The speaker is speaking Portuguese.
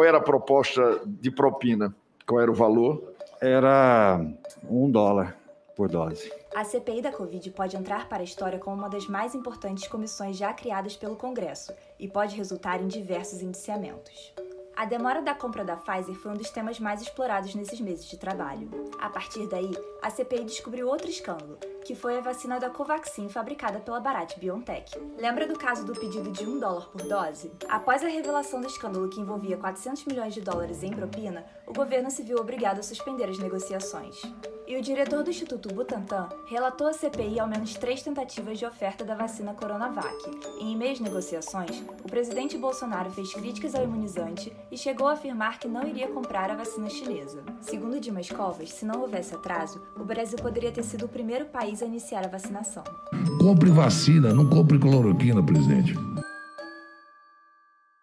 Qual era a proposta de propina? Qual era o valor? Era um dólar por dose. A CPI da Covid pode entrar para a história como uma das mais importantes comissões já criadas pelo Congresso e pode resultar em diversos indiciamentos. A demora da compra da Pfizer foi um dos temas mais explorados nesses meses de trabalho. A partir daí, a CPI descobriu outro escândalo, que foi a vacina da Covaxin fabricada pela Bharat Biotech. Lembra do caso do pedido de um dólar por dose? Após a revelação do escândalo que envolvia 400 milhões de dólares em propina, o governo se viu obrigado a suspender as negociações. E o diretor do Instituto Butantan relatou à CPI ao menos três tentativas de oferta da vacina Coronavac. E em meias negociações, o presidente Bolsonaro fez críticas ao imunizante e chegou a afirmar que não iria comprar a vacina chinesa. Segundo Dimas Covas, se não houvesse atraso, o Brasil poderia ter sido o primeiro país a iniciar a vacinação. Compre vacina, não compre cloroquina, presidente.